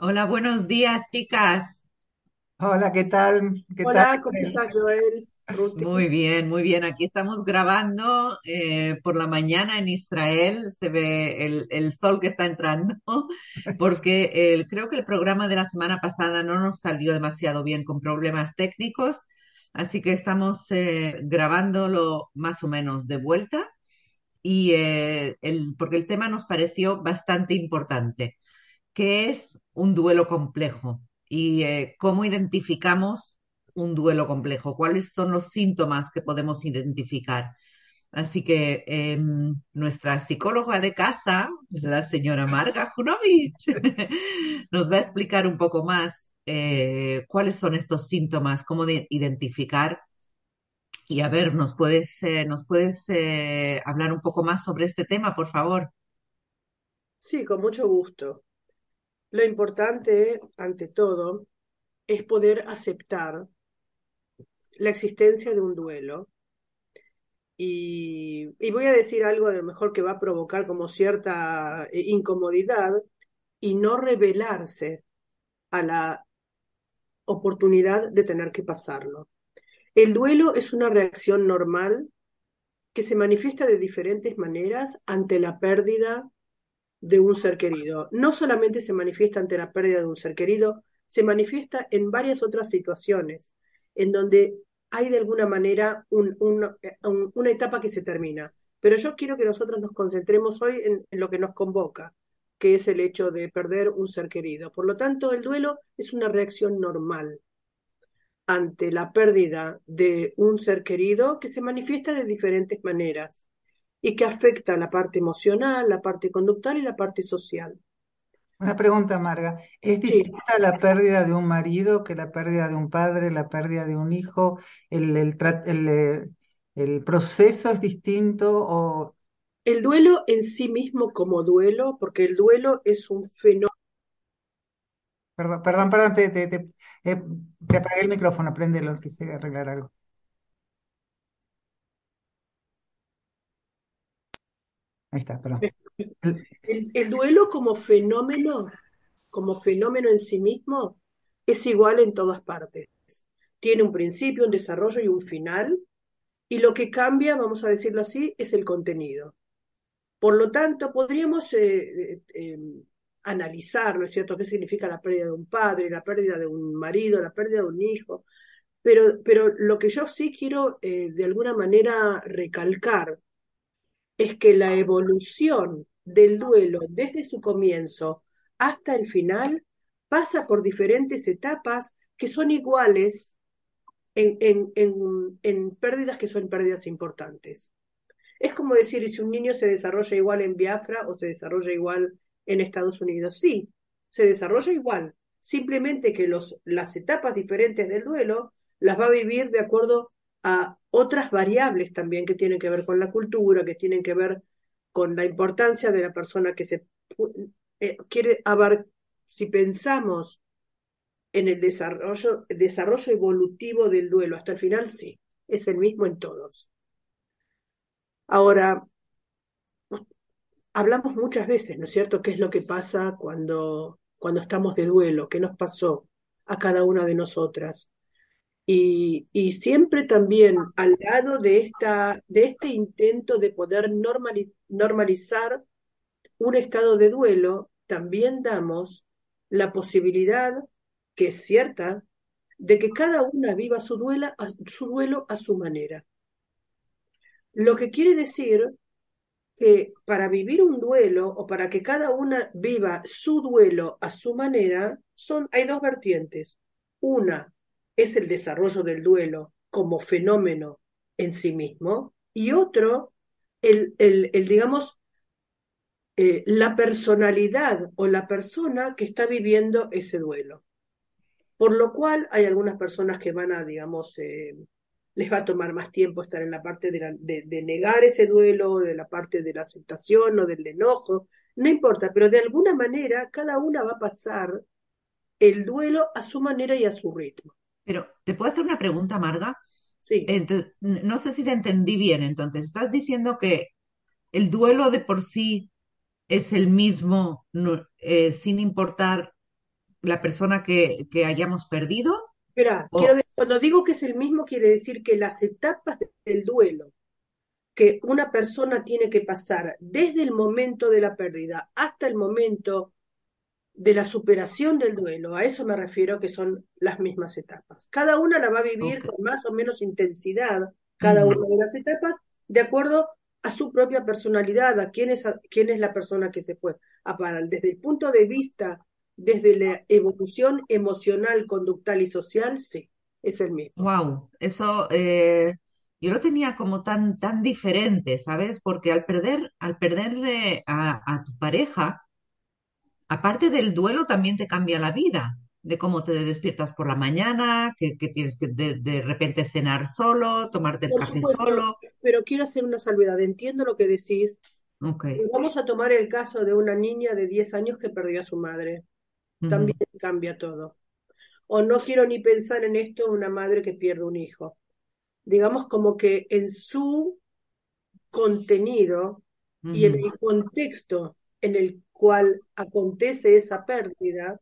Hola, buenos días, chicas. Hola, ¿qué tal? ¿Qué tal? Hola, ¿cómo estás, Joel? Ruti. Muy bien, muy bien. Aquí estamos grabando eh, por la mañana en Israel. Se ve el, el sol que está entrando, porque el- creo que el programa de la semana pasada no nos salió demasiado bien con problemas técnicos, así que estamos eh, grabándolo más o menos de vuelta y eh, el, porque el tema nos pareció bastante importante. ¿Qué es un duelo complejo? Y eh, cómo identificamos un duelo complejo, cuáles son los síntomas que podemos identificar. Así que em, nuestra psicóloga de casa, la señora Marga Junovic, nos va a explicar un poco más eh, cuáles son estos síntomas, cómo de- identificar. Y a ver, ¿nos puedes, eh, nos puedes hablar un poco más sobre este tema, por favor? Sí, con mucho gusto. Lo importante, ante todo, es poder aceptar la existencia de un duelo. Y, y voy a decir algo de lo mejor que va a provocar como cierta eh, incomodidad y no revelarse a la oportunidad de tener que pasarlo. El duelo es una reacción normal que se manifiesta de diferentes maneras ante la pérdida de un ser querido. No solamente se manifiesta ante la pérdida de un ser querido, se manifiesta en varias otras situaciones, en donde hay de alguna manera un, un, un, una etapa que se termina. Pero yo quiero que nosotros nos concentremos hoy en, lo que nos convoca, que es el hecho de perder un ser querido. Por lo tanto, el duelo es una reacción normal ante la pérdida de un ser querido que se manifiesta de diferentes maneras y que afecta la parte emocional, la parte conductual y la parte social. Una pregunta, Marga. ¿Es Sí, distinta la pérdida de un marido que la pérdida de un padre, la pérdida de un hijo? ¿El, el, eh, el proceso es distinto o... el duelo en sí mismo como duelo, porque el duelo es un fenómeno. Perdón, perdón, perdón, te, te, te, eh, te apagué el micrófono, préndelo, quise arreglar algo. Ahí está, perdón. El- El, el duelo como fenómeno, como fenómeno en sí mismo, es igual en todas partes. Tiene un principio, un desarrollo y un final, y lo que cambia, vamos a decirlo así, es el contenido. Por lo tanto, podríamos eh, eh, eh, analizar, ¿no es cierto?, qué significa la pérdida de un padre, la pérdida de un marido, la pérdida de un hijo, pero, pero lo que yo sí quiero eh, de alguna manera recalcar es que la evolución del duelo desde su comienzo hasta el final pasa por diferentes etapas que son iguales en, en, en, en pérdidas que son pérdidas importantes. Es como decir si un niño se desarrolla igual en Biafra o se desarrolla igual en Estados Unidos. Sí, se desarrolla igual. Simplemente que los, las etapas diferentes del duelo las va a vivir de acuerdo a otras variables también que tienen que ver con la cultura, que tienen que ver con la importancia de la persona que se eh, quiere abarcar. Si pensamos en el desarrollo, desarrollo evolutivo del duelo hasta el final, sí, es el mismo en todos. Ahora, hablamos muchas veces, ¿no es cierto?, qué es lo que pasa cuando, cuando estamos de duelo, qué nos pasó a cada una de nosotras. Y, siempre también al lado de, esta, de este intento de poder normali- normalizar un estado de duelo, también damos la posibilidad, que es cierta, de que cada una viva su, su duelo a su manera. Lo que quiere decir que para vivir un duelo o para que cada una viva su duelo a su manera, son, hay dos vertientes. Una es el desarrollo del duelo como fenómeno en sí mismo y otro, el, el, digamos, eh, la personalidad o la persona que está viviendo ese duelo. Por lo cual hay algunas personas que van a, digamos, eh, les va a tomar más tiempo estar en la parte de, de, negar ese duelo, de la parte de la aceptación o del enojo, no importa, pero de alguna manera cada una va a pasar el duelo a su manera y a su ritmo. Pero, ¿te puedo hacer una pregunta, Marga? Sí. Entonces, no sé si te entendí bien. Entonces, estás diciendo que el duelo de por sí es el mismo, no, eh, sin importar la persona que, que hayamos perdido? Espera, quiero, O, cuando digo que es el mismo, quiere decir que las etapas del duelo que una persona tiene que pasar desde el momento de la pérdida hasta el momento de la superación del duelo, a eso me refiero que son las mismas etapas. Cada una la va a vivir con más o menos intensidad, cada una de las etapas, de acuerdo a su propia personalidad, a quién es, a quién es la persona que se fue a parar. Desde el punto de vista, desde la evolución emocional, conductal y social, sí, es el mismo. Wow, eso eh, yo lo tenía como tan, tan diferente, ¿sabes? Porque al perder, al perderle a, a tu pareja, aparte del duelo, también te cambia la vida, de cómo te despiertas por la mañana, que, que tienes que de, de repente cenar solo, tomarte el Por café supuesto, solo. pero quiero hacer una salvedad. Entiendo lo que decís. Vamos a tomar el caso de una niña de 10 años que perdió a su madre. También cambia todo. O no quiero ni pensar en esto, una madre que pierde un hijo. Digamos como que en su contenido y en el contexto en el cual acontece esa pérdida,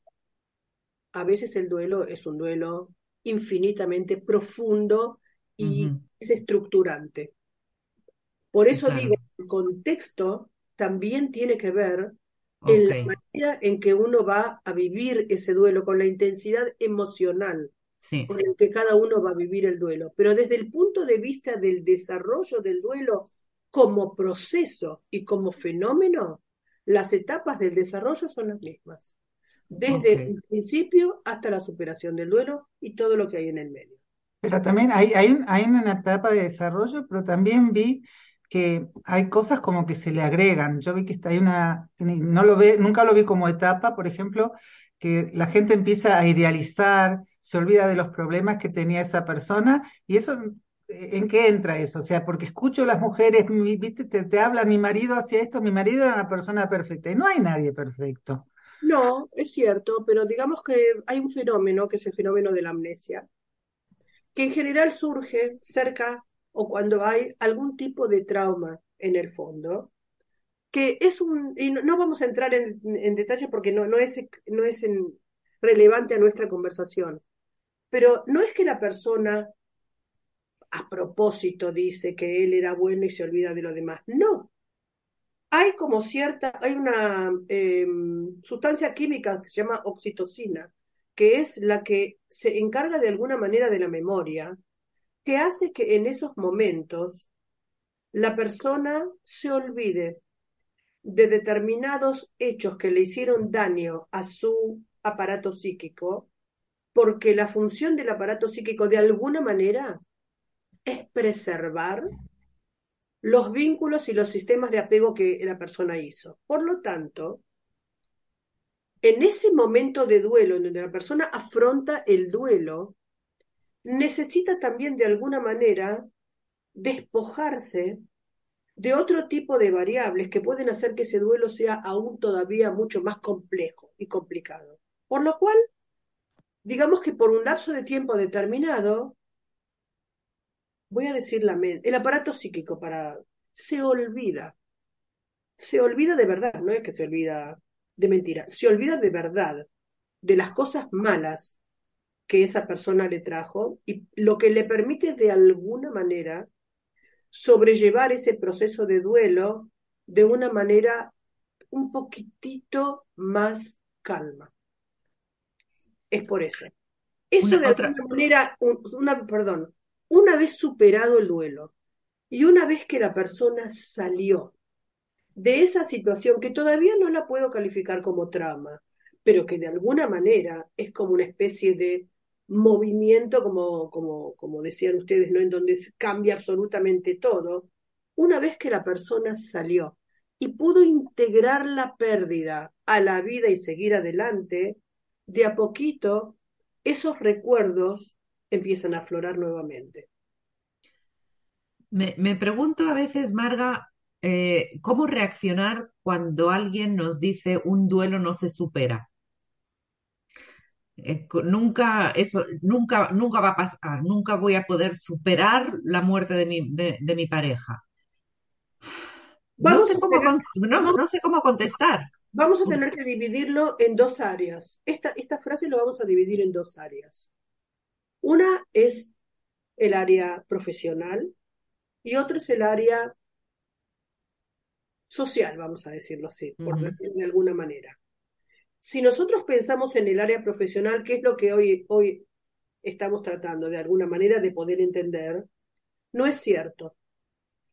a veces el duelo es un duelo infinitamente profundo y ujú. es estructurante. Por eso digo, claro, el contexto también tiene que ver en ok, la manera en que uno va a vivir ese duelo, con la intensidad emocional sí, con la que cada uno va a vivir el duelo. Pero desde el punto de vista del desarrollo del duelo como proceso y como fenómeno, las etapas del desarrollo son las mismas, desde el principio hasta la superación del duelo y todo lo que hay en el medio. Pero también hay, hay, un- hay una etapa de desarrollo, pero también vi que hay cosas como que se le agregan. Yo vi que está- hay una, no lo ve, nunca lo vi como etapa, por ejemplo, que la gente empieza a idealizar, se olvida de los problemas que tenía esa persona, y eso, ¿en qué entra eso? O sea, porque escucho a las mujeres, viste, te, habla, mi marido hacía esto, mi marido era una persona perfecta, y no hay nadie perfecto. No, es cierto, pero digamos que hay un fenómeno que es el fenómeno de la amnesia, que en general surge cerca o cuando hay algún tipo de trauma en el fondo que es un, y no, vamos a entrar en, detalle porque no, no es, no es relevante a nuestra conversación, pero no es que la persona a propósito dice que él era bueno y se olvida de lo demás, no. Hay como cierta, hay una eh, sustancia química que se llama oxitocina, que es la que se encarga de alguna manera de la memoria, que hace que en esos momentos la persona se olvide de determinados hechos que le hicieron daño a su aparato psíquico, porque la función del aparato psíquico de alguna manera es preservar los vínculos y los sistemas de apego que la persona hizo. Por lo tanto, en ese momento de duelo, en donde la persona afronta el duelo, necesita también de alguna manera despojarse de otro tipo de variables que pueden hacer que ese duelo sea aún todavía mucho más complejo y complicado. Por lo cual, digamos que por un lapso de tiempo determinado, voy a decir la mente, el aparato psíquico para se olvida, se olvida de verdad, no es que se olvida de mentira, se olvida de verdad de las cosas malas que esa persona le trajo y lo que le permite de alguna manera sobrellevar ese proceso de duelo de una manera un poquitito más calma. Es por eso. Eso Una, de otra, alguna manera, un- una, perdón, una vez superado el duelo y una vez que la persona salió de esa situación que todavía no la puedo calificar como trauma, pero que de alguna manera es como una especie de movimiento, como, como, como decían ustedes, ¿no? En donde cambia absolutamente todo. Una vez que la persona salió y pudo integrar la pérdida a la vida y seguir adelante, de a poquito esos recuerdos empiezan a aflorar nuevamente. me, me pregunto a veces, Marga, eh, ¿cómo reaccionar cuando alguien nos dice un duelo no se supera? Eh, nunca, eso, nunca, nunca va a pasar, nunca voy a poder superar la muerte de mi, de, de mi pareja. No sé cómo, no sé cómo contestar. Vamos a tener que dividirlo en dos áreas. Esta, esta frase lo vamos a dividir en dos áreas. Una es el área profesional y otro es el área social, vamos a decirlo así, por de alguna manera. Si nosotros pensamos en el área profesional, que es lo que hoy, hoy estamos tratando de alguna manera de poder entender, no es cierto.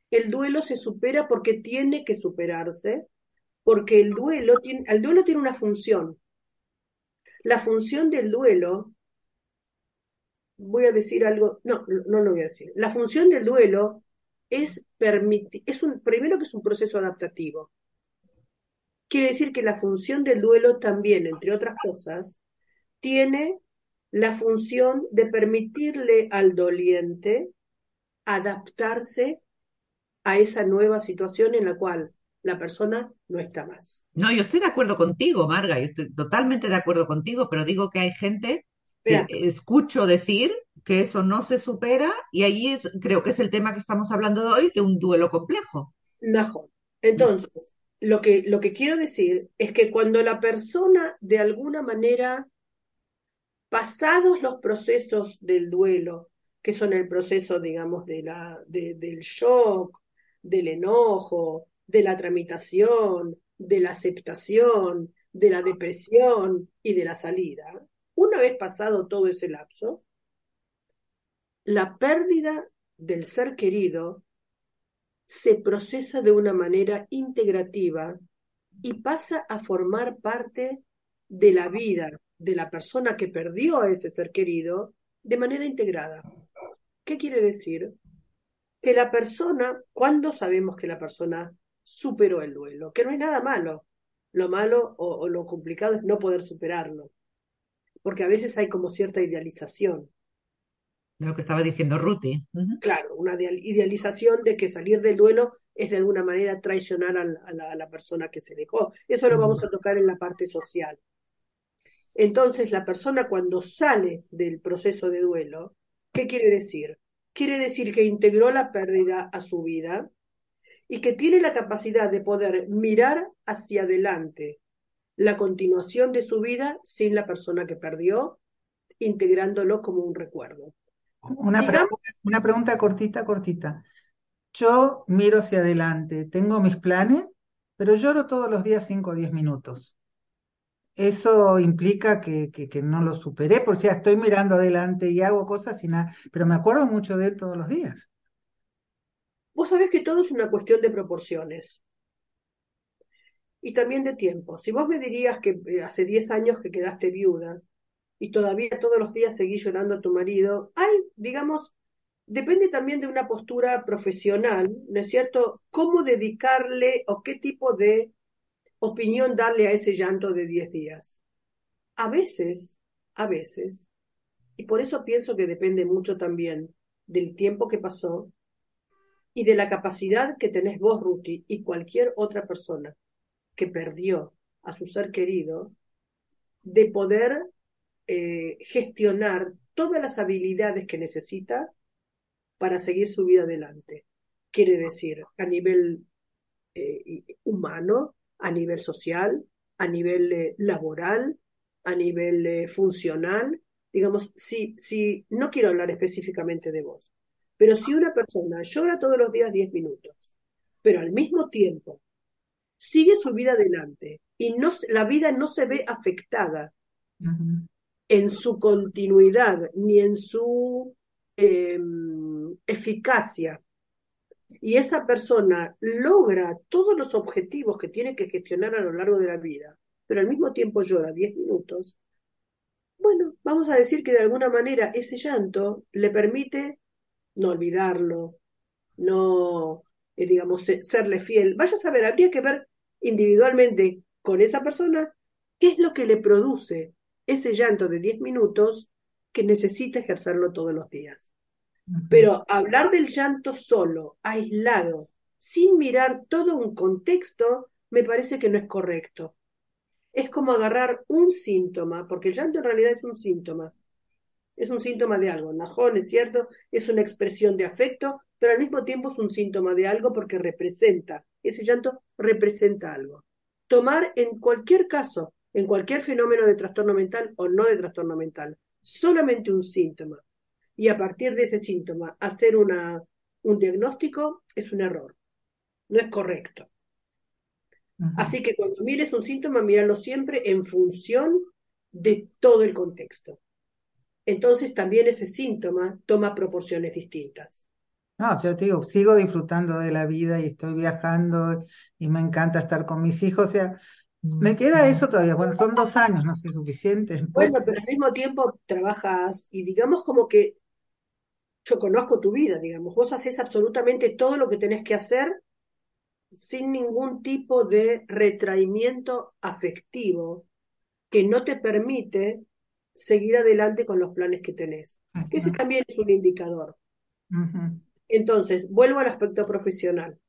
El duelo se supera porque tiene que superarse, porque el duelo tiene, el duelo tiene una función. La función del duelo, voy a decir algo, no, no lo voy a decir. La función del duelo es permitir, es un, primero que es un proceso adaptativo. Quiere decir que la función del duelo también, entre otras cosas, tiene la función de permitirle al doliente adaptarse a esa nueva situación en la cual la persona no está más. No, yo estoy de acuerdo contigo, Marga, yo estoy totalmente de acuerdo contigo, pero digo que hay gente escucho decir que eso no se supera y ahí es- creo que es el tema que estamos hablando hoy, de un duelo complejo. mejor. Entonces, lo que, lo que quiero decir es que cuando la persona de alguna manera, pasados los procesos del duelo, que son el proceso, digamos, de la, de- del shock, del enojo, de la tramitación, de la aceptación, de la depresión y de la salida, una vez pasado todo ese lapso, la pérdida del ser querido se procesa de una manera integrativa y pasa a formar parte de la vida de la persona que perdió a ese ser querido de manera integrada. ¿Qué quiere decir? Que la persona, ¿cuándo sabemos que la persona superó el duelo? Que no hay nada malo. Lo malo o, o lo complicado es no poder superarlo, porque a veces hay como cierta idealización. de lo que estaba diciendo Ruti. Claro, una ideal- idealización de que salir del duelo es de alguna manera traicionar a la, a la persona que se dejó. Eso lo vamos a tocar en la parte social. Entonces, la persona cuando sale del proceso de duelo, ¿qué quiere decir? Quiere decir que integró la pérdida a su vida y que tiene la capacidad de poder mirar hacia adelante la continuación de su vida sin la persona que perdió, integrándolo como un recuerdo. Una Digamos- pregunta, una pregunta cortita, cortita. Yo miro hacia adelante, tengo mis planes, pero lloro todos los días 5 o 10 minutos. Eso implica que, que, que no lo superé, por si estoy mirando adelante y hago cosas y nada, pero me acuerdo mucho de él todos los días. Vos sabés que todo es una cuestión de proporciones y también de tiempo. Si vos me dirías que eh, hace 10 años que quedaste viuda y todavía todos los días seguís llorando a tu marido, hay, digamos, depende también de una postura profesional, ¿no es cierto? ¿Cómo dedicarle o qué tipo de opinión darle a ese llanto de 10 días? A veces, a veces, y por eso pienso que depende mucho también del tiempo que pasó y de la capacidad que tenés vos, Ruti, y cualquier otra persona que perdió a su ser querido, de poder eh, gestionar todas las habilidades que necesita para seguir su vida adelante. Quiere decir, a nivel eh, humano, a nivel social, a nivel eh, laboral, a nivel funcional. Digamos, si, si, no quiero hablar específicamente de vos, pero si una persona llora todos los días 10 minutos, pero al mismo tiempo sigue su vida adelante y no, la vida no se ve afectada en su continuidad ni en su eh, eficacia, y esa persona logra todos los objetivos que tiene que gestionar a lo largo de la vida, pero al mismo tiempo llora 10 minutos, bueno, vamos a decir que de alguna manera ese llanto le permite no olvidarlo, no, eh, digamos, se- serle fiel. Vaya a saber, habría que ver individualmente con esa persona qué es lo que le produce ese llanto de 10 minutos que necesita ejercerlo todos los días. Pero hablar del llanto solo, aislado, sin mirar todo un contexto, me parece que no es correcto. Es como agarrar un síntoma, porque el llanto en realidad es un síntoma. Es un síntoma de algo. Najón, es cierto, es una expresión de afecto, pero al mismo tiempo es un síntoma de algo porque representa, ese llanto representa algo. tomar en cualquier caso, en cualquier fenómeno de trastorno mental o no de trastorno mental, solamente un síntoma y a partir de ese síntoma hacer una, un diagnóstico es un error, no es correcto. Así que cuando mires un síntoma, míralo siempre en función de todo el contexto. Entonces también ese síntoma toma proporciones distintas. No, yo te digo, sigo disfrutando de la vida y estoy viajando y me encanta estar con mis hijos. O sea, me queda eso todavía. Bueno, son dos años, no sé, suficiente. Bueno, pero al mismo tiempo trabajas y digamos como que yo conozco tu vida, digamos, vos haces absolutamente todo lo que tenés que hacer sin ningún tipo de retraimiento afectivo que no te permite seguir adelante con los planes que tenés. Que ese también es un indicador. Entonces, vuelvo al aspecto profesional.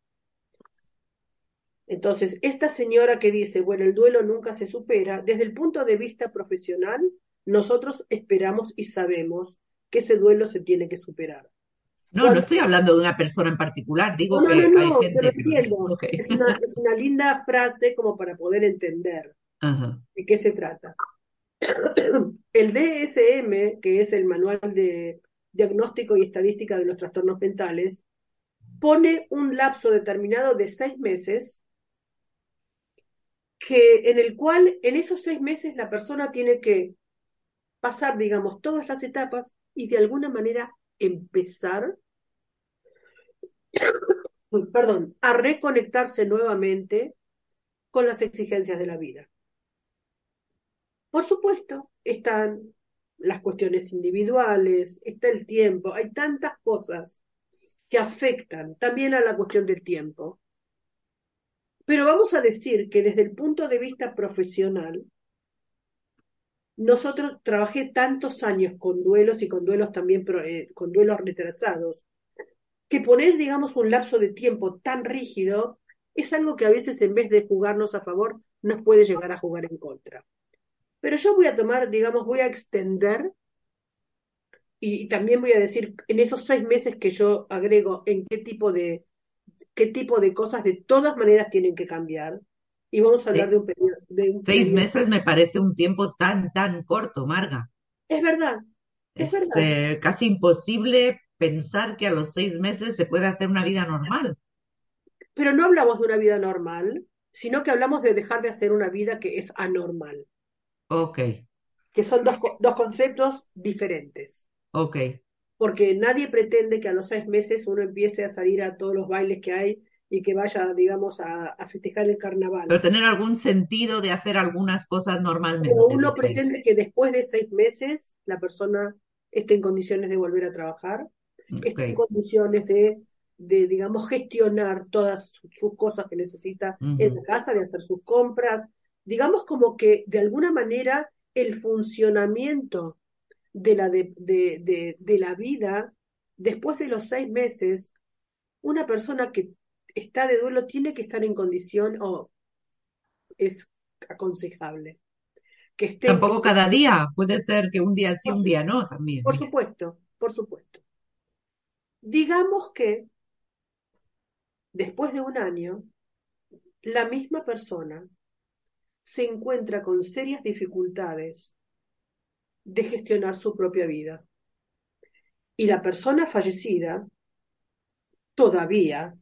Entonces, esta señora que dice, bueno, el duelo nunca se supera, desde el punto de vista profesional, nosotros esperamos y sabemos que ese duelo se tiene que superar. No, no estoy hablando de una persona en particular, digo que hay gente... entiendo. Es, una, linda frase como para poder entender de qué se trata. El DSM, que es el Manual de Diagnóstico y Estadística de los Trastornos Mentales, pone un lapso determinado de seis meses que, en el cual en esos seis meses la persona tiene que pasar, digamos, todas las etapas y de alguna manera empezar, perdón, a reconectarse nuevamente con las exigencias de la vida. Por supuesto, están las cuestiones individuales, está el tiempo, hay tantas cosas que afectan también a la cuestión del tiempo. Pero vamos a decir que desde el punto de vista profesional, nosotros trabajé tantos años con duelos y con duelos también, eh, con duelos retrasados, que poner, digamos, un lapso de tiempo tan rígido es algo que a veces en vez de jugarnos a favor, nos puede llegar a jugar en contra. Pero yo voy a tomar, digamos, voy a extender y, también voy a decir en esos seis meses que yo agrego en qué tipo de qué tipo de cosas de todas maneras tienen que cambiar. Y vamos a hablar de un periodo Seis meses me parece un tiempo tan, tan corto, Marga. Es verdad. Es, este, casi imposible pensar que a los seis meses se puede hacer una vida normal. Pero no hablamos de una vida normal, sino que hablamos de dejar de hacer una vida que es anormal. Ok. Que son dos, dos conceptos diferentes. Ok. Porque nadie pretende que a los seis meses uno empiece a salir a todos los bailes que hay y que vaya, digamos, a, festejar el carnaval. Pero tener algún sentido de hacer algunas cosas normalmente. Pero uno pretende que después de seis meses la persona esté en condiciones de volver a trabajar, esté en condiciones de, de, digamos, gestionar todas sus cosas que necesita en la casa, de hacer sus compras. Digamos como que de alguna manera el funcionamiento de la, de, de, de la vida, después de los seis meses, una persona que está de duelo tiene que estar en condición o es aconsejable. Que esté Tampoco cada día, puede ser que un día sí, un día no también. Por supuesto, por supuesto. Digamos que después de un año, la misma persona se encuentra con serias dificultades de gestionar su propia vida. Y la persona fallecida todavía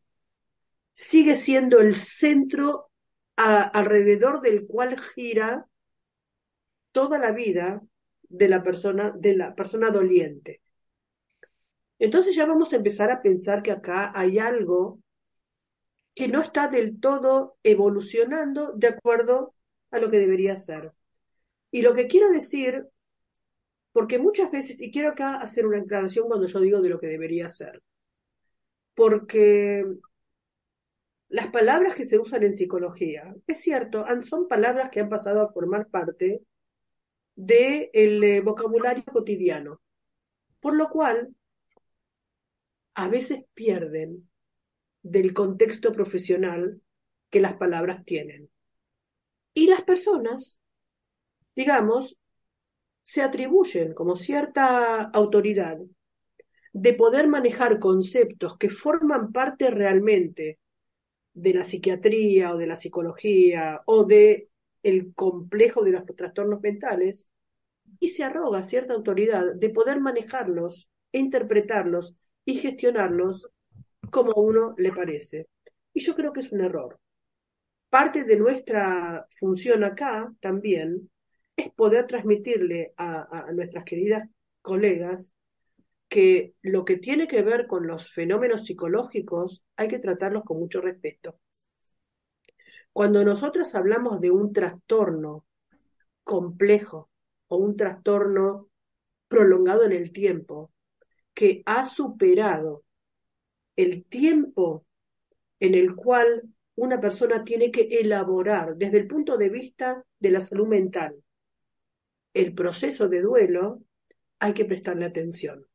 sigue siendo el centro alrededor del cual gira toda la vida de la persona, de la persona doliente. Entonces ya vamos a empezar a pensar que acá hay algo que no está del todo evolucionando de acuerdo a lo que debería ser. Y lo que quiero decir, porque muchas veces, y quiero acá hacer una aclaración cuando yo digo de lo que debería ser, porque las palabras que se usan en psicología, es cierto, son palabras que han pasado a formar parte del eh, vocabulario cotidiano, por lo cual a veces pierden del contexto profesional que las palabras tienen. Y las personas, digamos, se atribuyen como cierta autoridad de poder manejar conceptos que forman parte realmente de la psiquiatría o de la psicología o de el complejo de los trastornos mentales y se arroga cierta autoridad de poder manejarlos, e interpretarlos y gestionarlos como a uno le parece. Y yo creo que es un error. Parte de nuestra función acá también es poder transmitirle a, nuestras queridas colegas que lo que tiene que ver con los fenómenos psicológicos hay que tratarlos con mucho respeto. Cuando nosotros hablamos de un trastorno complejo o un trastorno prolongado en el tiempo, que ha superado el tiempo en el cual una persona tiene que elaborar desde el punto de vista de la salud mental el proceso de duelo, hay que prestarle atención.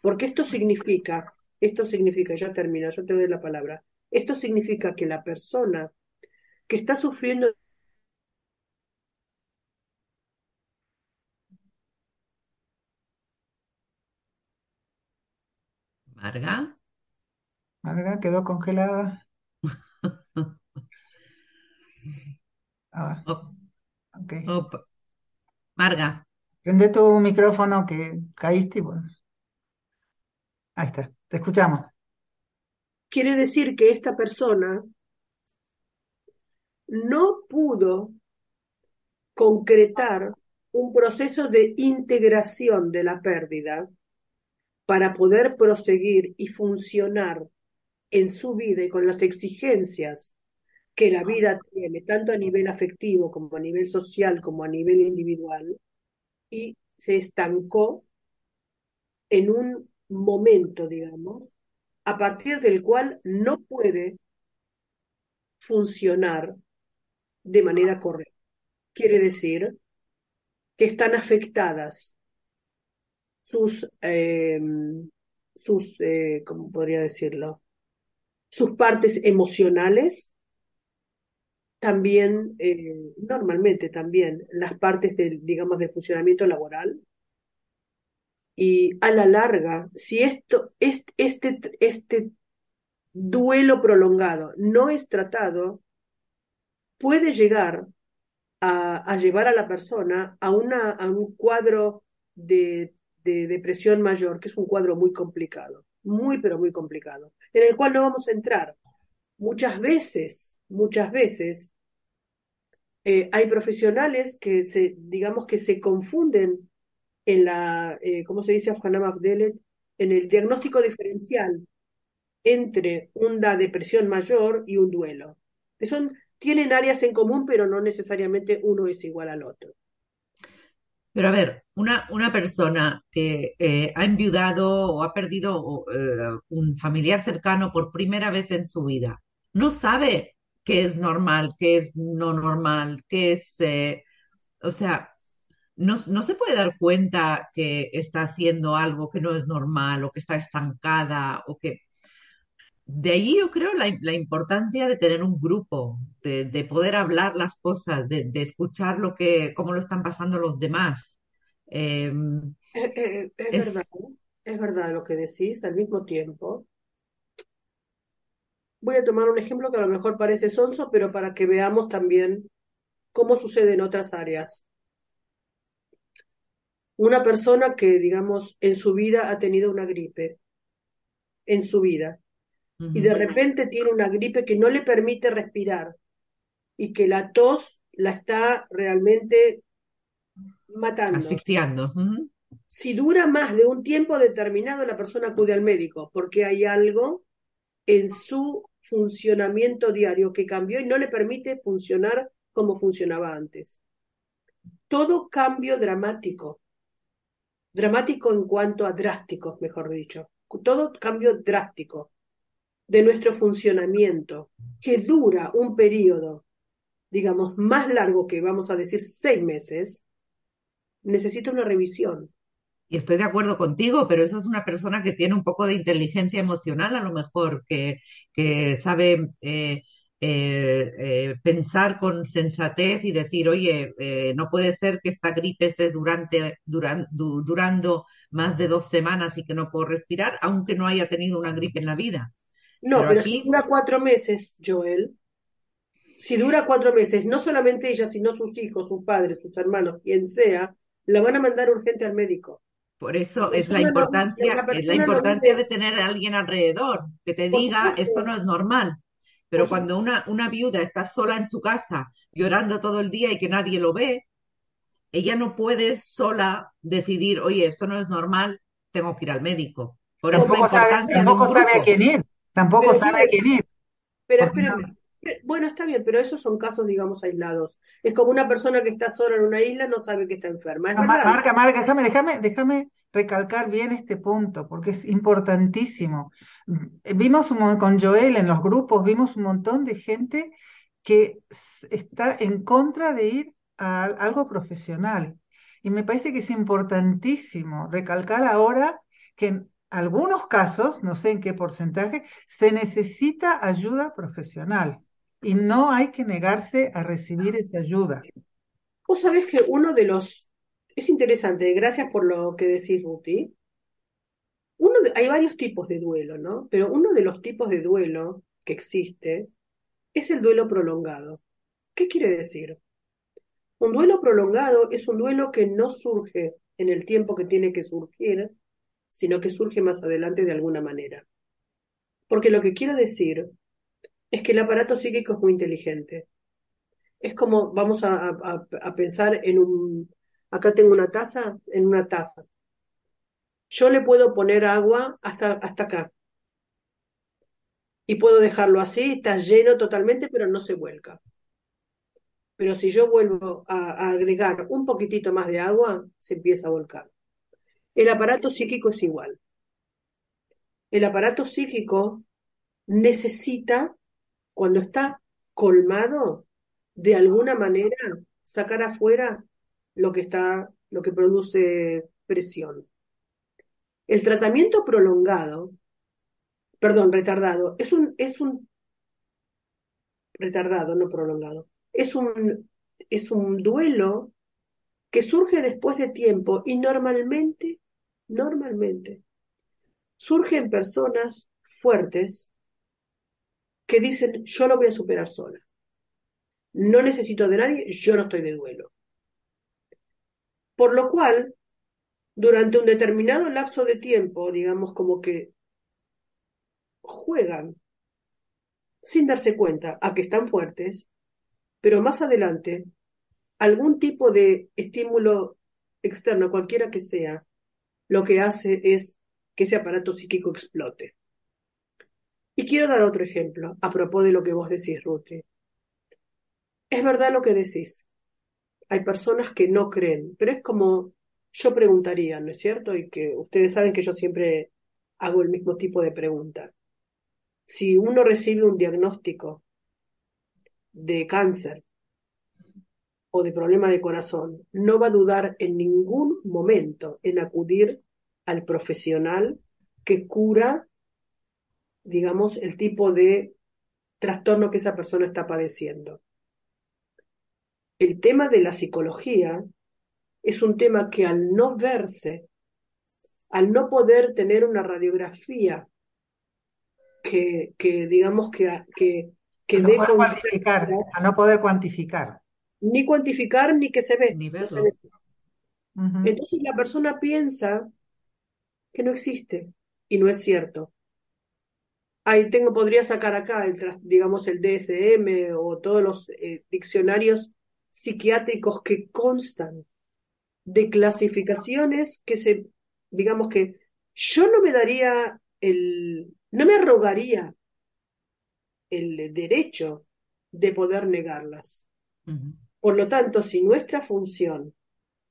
Porque esto significa, esto significa, ya termina, yo te doy la palabra, esto significa que la persona que está sufriendo Marga. Marga quedó congelada. Ah, ok. Marga. Prende tu micrófono que caíste y bueno. Ahí está, te escuchamos. quiere decir que esta persona no pudo concretar un proceso de integración de la pérdida para poder proseguir y funcionar en su vida y con las exigencias que la vida tiene, tanto a nivel afectivo como a nivel social como a nivel individual, y se estancó en un momento, digamos, a partir del cual no puede funcionar de manera correcta. Quiere decir que están afectadas sus, eh, sus eh, ¿cómo podría decirlo? Sus partes emocionales, también, eh, normalmente también, las partes del, digamos, funcionamiento laboral. Y a la larga, si esto, este, este, este duelo prolongado no es tratado, puede llegar a, a llevar a la persona a, una, a un cuadro de, de depresión mayor, que es un cuadro muy complicado, muy, pero muy complicado, en el cual no vamos a entrar. Muchas veces, muchas veces, eh, hay profesionales que se, digamos que se confunden en la, eh, ¿cómo se dice Afhanam Abdelet? En el diagnóstico diferencial entre una depresión mayor y un duelo. Que son, tienen áreas en común, pero no necesariamente uno es igual al otro. Pero a ver, una, una persona que eh, ha enviudado o ha perdido un familiar cercano por primera vez en su vida, no sabe qué es normal, qué es no normal, qué es, eh, o sea, no, no se puede dar cuenta que está haciendo algo que no es normal o que está estancada o que... De ahí yo creo la, la importancia de tener un grupo, de, de poder hablar las cosas, de, de escuchar lo que, cómo lo están pasando los demás. Eh, Eh, eh, es es, verdad, es verdad lo que decís, al mismo tiempo. Voy a tomar un ejemplo que a lo mejor parece sonso, pero para que veamos también cómo sucede en otras áreas. Una persona que, digamos, en su vida ha tenido una gripe, en su vida, y de repente tiene una gripe que no le permite respirar y que la tos la está realmente matando. asfixiando. Si dura más de un tiempo determinado, la persona acude al médico porque hay algo en su funcionamiento diario que cambió y no le permite funcionar como funcionaba antes. Todo cambio dramático, dramático en cuanto a drásticos, mejor dicho, todo cambio drástico de nuestro funcionamiento que dura un periodo, digamos, más largo que vamos a decir seis meses, necesita una revisión. Y estoy de acuerdo contigo, pero eso es una persona que tiene un poco de inteligencia emocional, a lo mejor, que, que sabe eh, eh, eh, pensar con sensatez y decir, oye, eh, no puede ser que esta gripe esté durante, duran- du- durando más de dos semanas y que no puedo respirar, aunque no haya tenido una gripe en la vida. No, Pero pero aquí- si dura cuatro meses, Joel, si dura cuatro meses, no solamente ella, sino sus hijos, sus padres, sus hermanos, quien sea, la van a mandar urgente al médico. Por eso es la importancia, es la importancia de tener a alguien alrededor que te diga esto no es normal. Pero cuando una, una viuda está sola en su casa llorando todo el día y que nadie lo ve, ella no puede sola decidir, oye, esto no es normal, tengo que ir al médico. Por eso la Tampoco sabe, importancia de un tampoco sabe a quién ir. Tampoco Pero sabe a quién ir. Pero no-. Eh, Bueno, está bien, pero esos son casos, digamos, aislados. Es como una persona que está sola en una isla, no sabe que está enferma. Es No, Ma- verdad. Marga, Marga, déjame, déjame, déjame recalcar bien este punto, porque es importantísimo. Mm, Vimos un con Joel en los grupos, vimos un montón de gente que está en contra de ir a algo profesional. Y me parece que es importantísimo recalcar ahora que en algunos casos, no sé en qué porcentaje, se necesita ayuda profesional y no hay que negarse a recibir esa ayuda. Vos sabés que uno de los... Es interesante, gracias por lo que decís, Ruti. Uno de- Hay varios tipos de duelo, ¿no? Pero uno de los tipos de duelo que existe es el duelo prolongado. ¿Qué quiere decir? Un duelo prolongado es un duelo que no surge en el tiempo que tiene que surgir, sino que surge más adelante de alguna manera. Porque lo que quiero decir es que el aparato psíquico es muy inteligente. Es como, vamos a, pensar en un, acá tengo una taza, en una taza. Yo le puedo poner agua hasta, hasta acá. Y puedo dejarlo así, está lleno totalmente, pero no se vuelca. Pero si yo vuelvo a agregar un poquitito más de agua, se empieza a volcar. El aparato psíquico es igual. El aparato psíquico necesita, cuando está colmado, de alguna manera sacar afuera lo que está, lo que produce presión. El tratamiento prolongado, perdón, retardado, es un, es un retardado, no prolongado, es un, es un duelo que surge después de tiempo y normalmente, normalmente, surge en personas fuertes que dicen, yo lo voy a superar sola. No necesito de nadie, yo no estoy de duelo. Por lo cual, durante un determinado lapso de tiempo, digamos como que juegan sin darse cuenta a que están fuertes, pero más adelante, algún tipo de estímulo externo, cualquiera que sea, lo que hace es que ese aparato psíquico explote. Y quiero dar otro ejemplo, a propósito de lo que vos decís, Ruti. Es verdad lo que decís. Hay personas que no creen, pero es como yo preguntaría, ¿no es cierto? Y que ustedes saben que yo siempre hago el mismo tipo de pregunta. Si uno recibe un diagnóstico de cáncer o de problema de corazón, no va a dudar en ningún momento en acudir al profesional que cura, digamos, el tipo de trastorno que esa persona está padeciendo. El tema de la psicología es un tema que al no verse, al no poder tener una radiografía que, que digamos que, que, que A no dé cuantificar, a no poder cuantificar. ni cuantificar ni que se ve. Ni no se. Entonces la persona piensa que no existe y no es cierto. Ahí tengo, podría sacar acá, el, digamos, el DSM o todos los eh, diccionarios psiquiátricos que constan de clasificaciones que se, digamos que yo no me daría el, no me arrogaría el derecho de poder negarlas. Por lo tanto, si nuestra función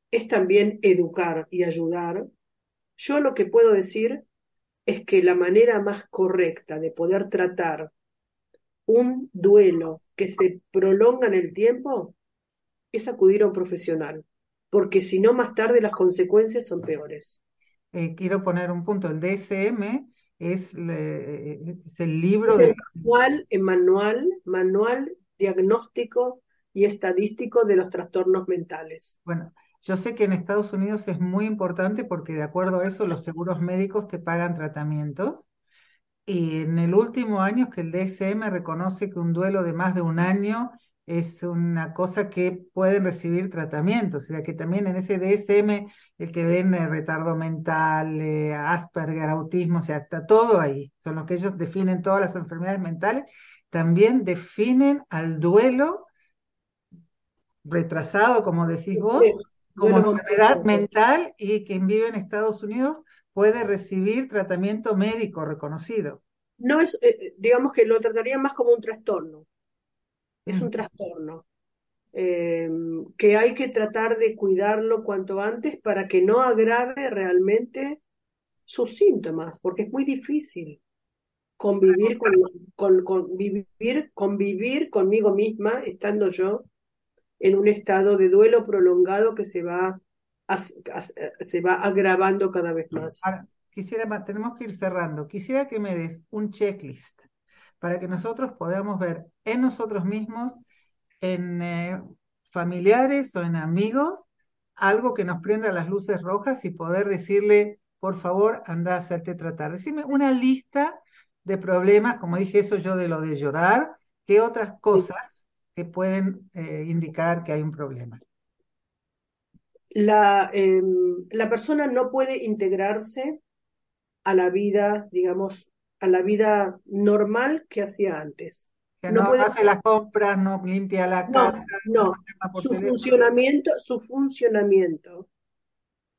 es también educar y ayudar, yo lo que puedo decir es que la manera más correcta de poder tratar un duelo que se prolonga en el tiempo es acudir a un profesional, porque si no, más tarde las consecuencias son peores. Eh, quiero poner un punto. El DSM es, le- es el libro Es de el manual, el manual, manual diagnóstico y estadístico de los trastornos mentales. Bueno, yo sé que en Estados Unidos es muy importante porque de acuerdo a eso los seguros médicos te pagan tratamientos. Y en el último año es que el DSM reconoce que un duelo de más de un año es una cosa que pueden recibir tratamiento, o sea que también en ese DSM el que ven eh, retardo mental, eh, Asperger, autismo, o sea, está todo ahí, son los que ellos definen todas las enfermedades mentales, también definen al duelo retrasado, como decís vos, como enfermedad mental y quien vive en Estados Unidos puede recibir tratamiento médico reconocido. No es, eh, digamos que lo trataría más como un trastorno. Es un mm. trastorno em, que hay que tratar de cuidarlo cuanto antes para que no agrave realmente sus síntomas, porque es muy difícil convivir con, convivir, convivir conmigo misma estando yo en un estado de duelo prolongado que se va, se va agravando cada vez más. quisiera, tenemos que ir cerrando. Quisiera que me des un checklist para que nosotros podamos ver en nosotros mismos, en eh, familiares o en amigos, algo que nos prenda las luces rojas y poder decirle, por favor, anda a hacerte tratar. Decime una lista de problemas, como dije eso yo de lo de llorar, ¿qué otras cosas que pueden eh, indicar que hay un problema. La, em, la persona no puede integrarse a la vida, digamos, a la vida normal que hacía antes. no, hace las compras, no limpia la casa. No, su funcionamiento, su funcionamiento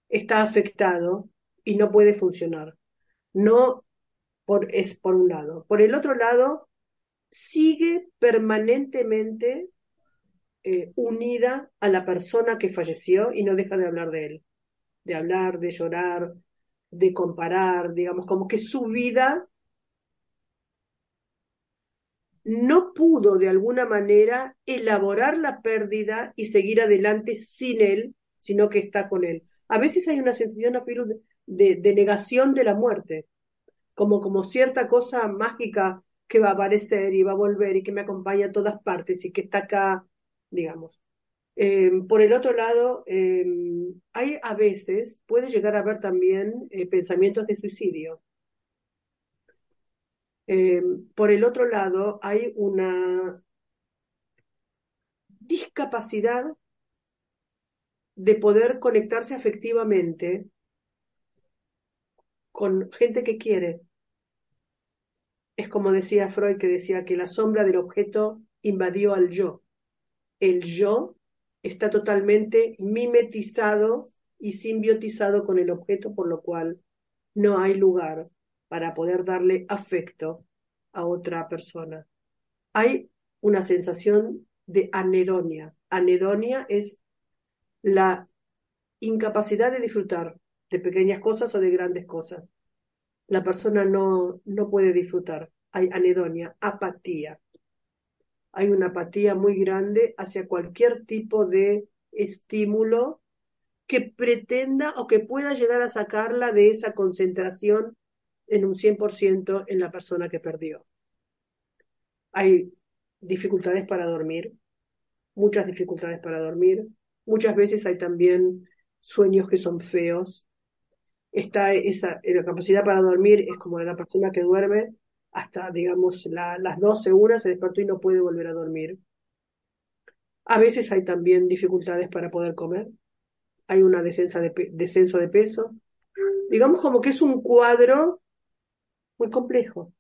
está afectado y no puede funcionar. No por, es por un lado. Por el otro lado, sigue permanentemente eh, unida a la persona que falleció y no deja de hablar de él, de hablar, de llorar, de comparar, digamos, como que su vida no pudo de alguna manera elaborar la pérdida y seguir adelante sin él, sino que está con él. A veces hay una sensación de, de negación de la muerte, como, como cierta cosa mágica que va a aparecer y va a volver y que me acompaña a todas partes y que está acá, digamos. Em, por el otro lado, em, hay a veces, puede llegar a haber también eh, pensamientos de suicidio. Em, por el otro lado, hay una discapacidad de poder conectarse afectivamente con gente que quiere, es como decía Freud, que decía que la sombra del objeto invadió al yo. El yo está totalmente mimetizado y simbiotizado con el objeto, por lo cual no hay lugar para poder darle afecto a otra persona. Hay una sensación de anedonia. Anedonia es la incapacidad de disfrutar de pequeñas cosas o de grandes cosas la persona no, no puede disfrutar. Hay anedonia, apatía. Hay una apatía muy grande hacia cualquier tipo de estímulo que pretenda o que pueda llegar a sacarla de esa concentración en un 100% en la persona que perdió. Hay dificultades para dormir, muchas dificultades para dormir. Muchas veces hay también sueños que son feos, está esa, la capacidad para dormir es como de la persona que duerme hasta, digamos, las 12 horas, se despertó y no puede volver a dormir. A veces hay también dificultades para poder comer, hay descenso de, descenso de peso. Digamos como que es un cuadro muy complejo,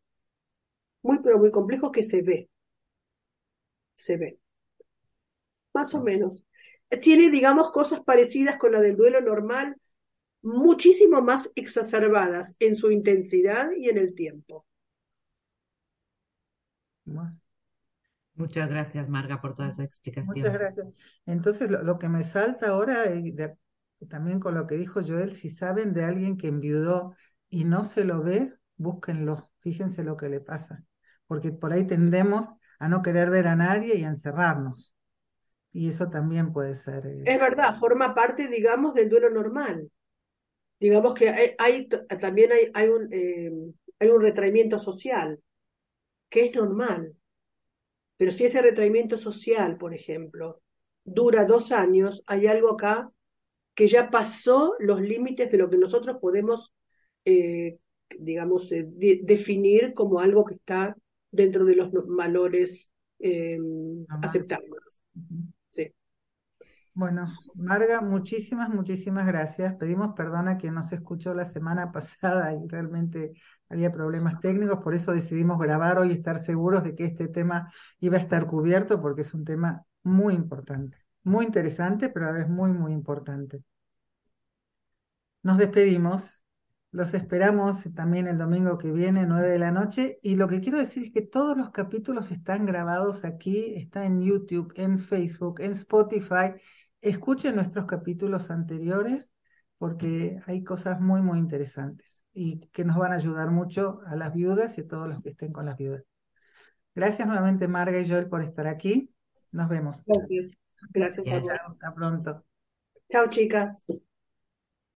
muy pero muy complejo que se ve, se ve, más o menos. Tiene, digamos, cosas parecidas con la del duelo normal, muchísimo más exacerbadas en su intensidad y en el tiempo. Muchas gracias, Marga, por toda esa explicación. Muchas gracias. Entonces, lo, que me salta ahora, también con lo que dijo Joel, si saben de alguien que enviudó y no se lo ve, búsquenlo, fíjense lo que le pasa, porque por ahí tendemos a no querer ver a nadie y a encerrarnos. Y eso también puede ser. Eh, es verdad, forma parte, digamos, del duelo normal digamos que hay, también hay, hay, un, eh, hay un retraimiento social, que es normal. Pero si ese retraimiento social, por ejemplo, dura dos años, hay algo acá que ya pasó los límites de lo que nosotros podemos eh, digamos, eh, de- definir como algo que está dentro de los valores eh, aceptables. Bueno, Marga, muchísimas, muchísimas gracias. Pedimos perdón a quien nos escuchó la semana pasada y realmente había problemas técnicos, por eso decidimos grabar hoy y estar seguros de que este tema iba a estar cubierto porque es un tema muy importante, muy interesante, pero a la vez muy, muy importante. Nos despedimos. Los esperamos también el domingo que viene, 9 de la noche. Y lo que quiero decir es que todos los capítulos están grabados aquí, está en YouTube, en Facebook, en Spotify. Escuchen nuestros capítulos anteriores porque hay cosas muy, muy interesantes y que nos van a ayudar mucho a las viudas y a todos los que estén con las viudas. Gracias nuevamente, Marga y Joel, por estar aquí. Nos vemos. Gracias. Gracias a vos. Hasta pronto. Chao, chicas.